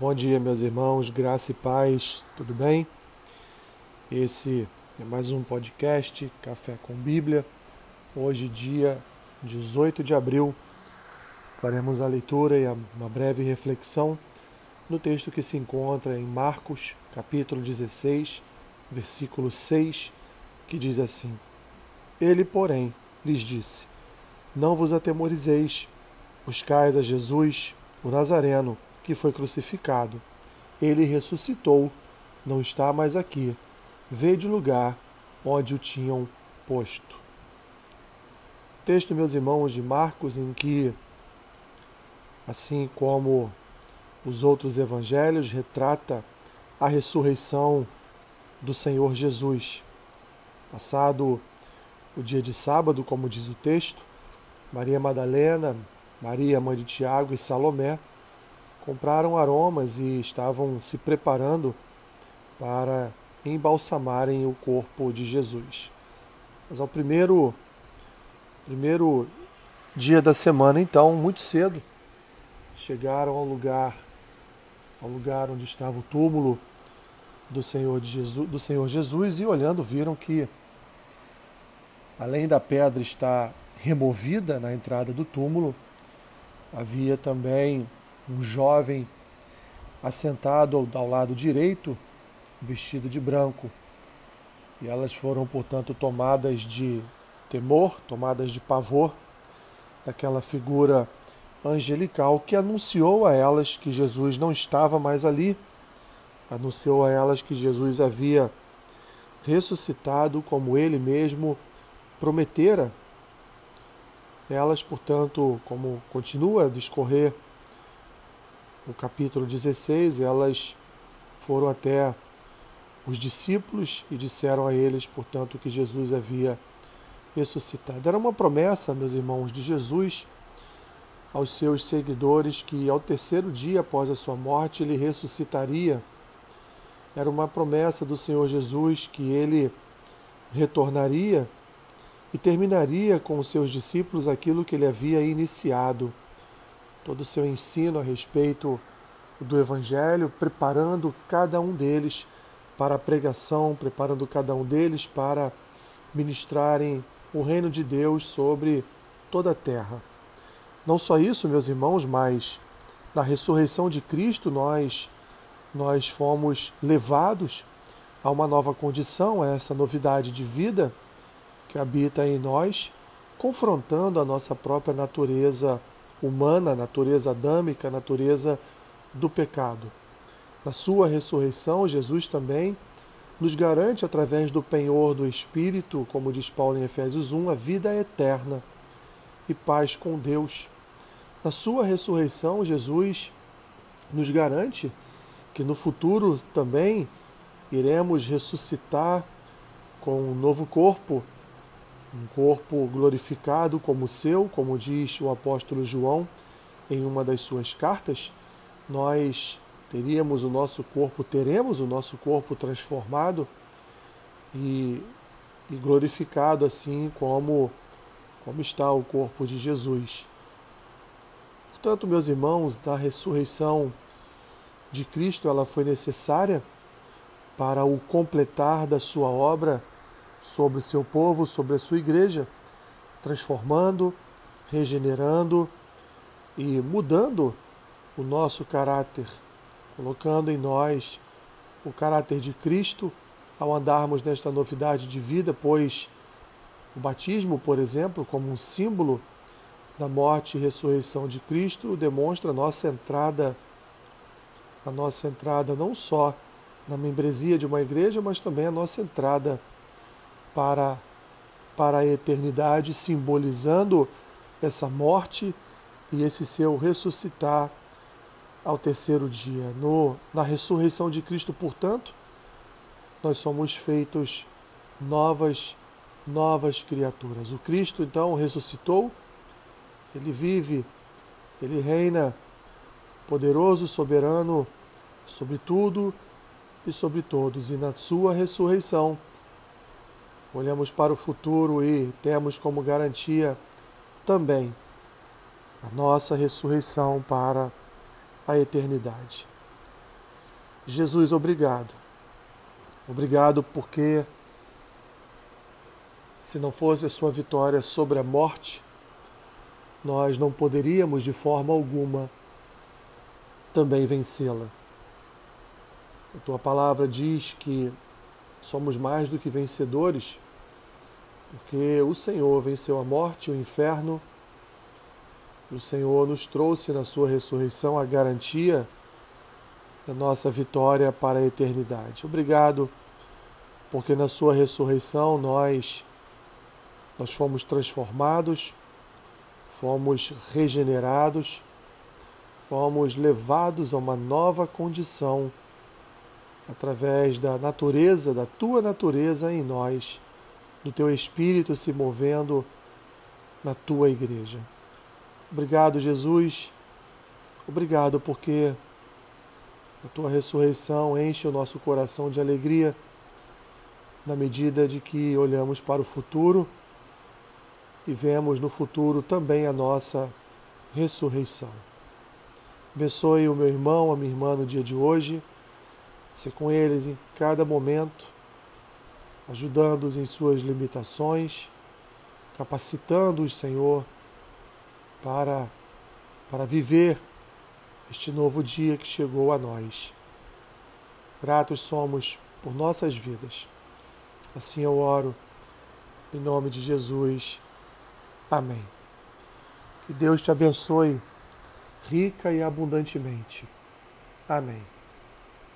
Bom dia, meus irmãos, graça e paz, tudo bem? Esse é mais um podcast Café com Bíblia. Hoje, dia 18 de abril, faremos a leitura e uma breve reflexão no texto que se encontra em Marcos, capítulo 16, versículo 6, que diz assim: Ele, porém, lhes disse: Não vos atemorizeis, buscais a Jesus, o Nazareno que foi crucificado. Ele ressuscitou, não está mais aqui. Vede o lugar onde o tinham posto. Texto, meus irmãos, de Marcos, em que, assim como os outros evangelhos, retrata a ressurreição do Senhor Jesus. Passado o dia de sábado, como diz o texto, Maria Madalena, Maria, mãe de Tiago e Salomé compraram aromas e estavam se preparando para embalsamarem o corpo de Jesus. Mas ao primeiro primeiro dia da semana, então, muito cedo, chegaram ao lugar ao lugar onde estava o túmulo do Senhor Jesus, do Senhor Jesus e olhando viram que além da pedra estar removida na entrada do túmulo, havia também um jovem assentado ao lado direito, vestido de branco. E elas foram, portanto, tomadas de temor, tomadas de pavor daquela figura angelical que anunciou a elas que Jesus não estava mais ali, anunciou a elas que Jesus havia ressuscitado como ele mesmo prometera. Elas, portanto, como continua a discorrer no capítulo 16, elas foram até os discípulos e disseram a eles, portanto, que Jesus havia ressuscitado. Era uma promessa, meus irmãos, de Jesus aos seus seguidores que ao terceiro dia após a sua morte ele ressuscitaria. Era uma promessa do Senhor Jesus que ele retornaria e terminaria com os seus discípulos aquilo que ele havia iniciado todo o seu ensino a respeito do Evangelho, preparando cada um deles para a pregação, preparando cada um deles para ministrarem o reino de Deus sobre toda a terra. Não só isso, meus irmãos, mas na ressurreição de Cristo nós nós fomos levados a uma nova condição, a essa novidade de vida que habita em nós, confrontando a nossa própria natureza humana, natureza adâmica, natureza do pecado. Na sua ressurreição, Jesus também nos garante, através do penhor do Espírito, como diz Paulo em Efésios 1, a vida eterna e paz com Deus. Na sua ressurreição, Jesus nos garante que no futuro também iremos ressuscitar com um novo corpo um corpo glorificado como o seu, como diz o apóstolo João em uma das suas cartas, nós teríamos o nosso corpo, teremos o nosso corpo transformado e, e glorificado assim como, como está o corpo de Jesus. Portanto, meus irmãos, a ressurreição de Cristo ela foi necessária para o completar da sua obra sobre o seu povo, sobre a sua igreja, transformando, regenerando e mudando o nosso caráter, colocando em nós o caráter de Cristo ao andarmos nesta novidade de vida, pois o batismo, por exemplo, como um símbolo da morte e ressurreição de Cristo, demonstra a nossa entrada, a nossa entrada não só na membresia de uma igreja, mas também a nossa entrada para, para a eternidade, simbolizando essa morte e esse seu ressuscitar ao terceiro dia. No, na ressurreição de Cristo, portanto, nós somos feitos novas, novas criaturas. O Cristo, então, ressuscitou, ele vive, ele reina poderoso, soberano sobre tudo e sobre todos, e na sua ressurreição olhamos para o futuro e temos como garantia também a nossa ressurreição para a eternidade. Jesus, obrigado. Obrigado porque se não fosse a sua vitória sobre a morte, nós não poderíamos de forma alguma também vencê-la. A tua palavra diz que somos mais do que vencedores, porque o Senhor venceu a morte e o inferno. O Senhor nos trouxe na sua ressurreição a garantia da nossa vitória para a eternidade. Obrigado, porque na sua ressurreição nós nós fomos transformados, fomos regenerados, fomos levados a uma nova condição através da natureza, da tua natureza em nós, do teu espírito se movendo na tua igreja. Obrigado, Jesus. Obrigado porque a tua ressurreição enche o nosso coração de alegria na medida de que olhamos para o futuro e vemos no futuro também a nossa ressurreição. Abençoe o meu irmão, a minha irmã no dia de hoje, ser com eles em cada momento, ajudando-os em suas limitações, capacitando-os, Senhor, para, para viver este novo dia que chegou a nós. Gratos somos por nossas vidas. Assim eu oro, em nome de Jesus. Amém. Que Deus te abençoe rica e abundantemente. Amém.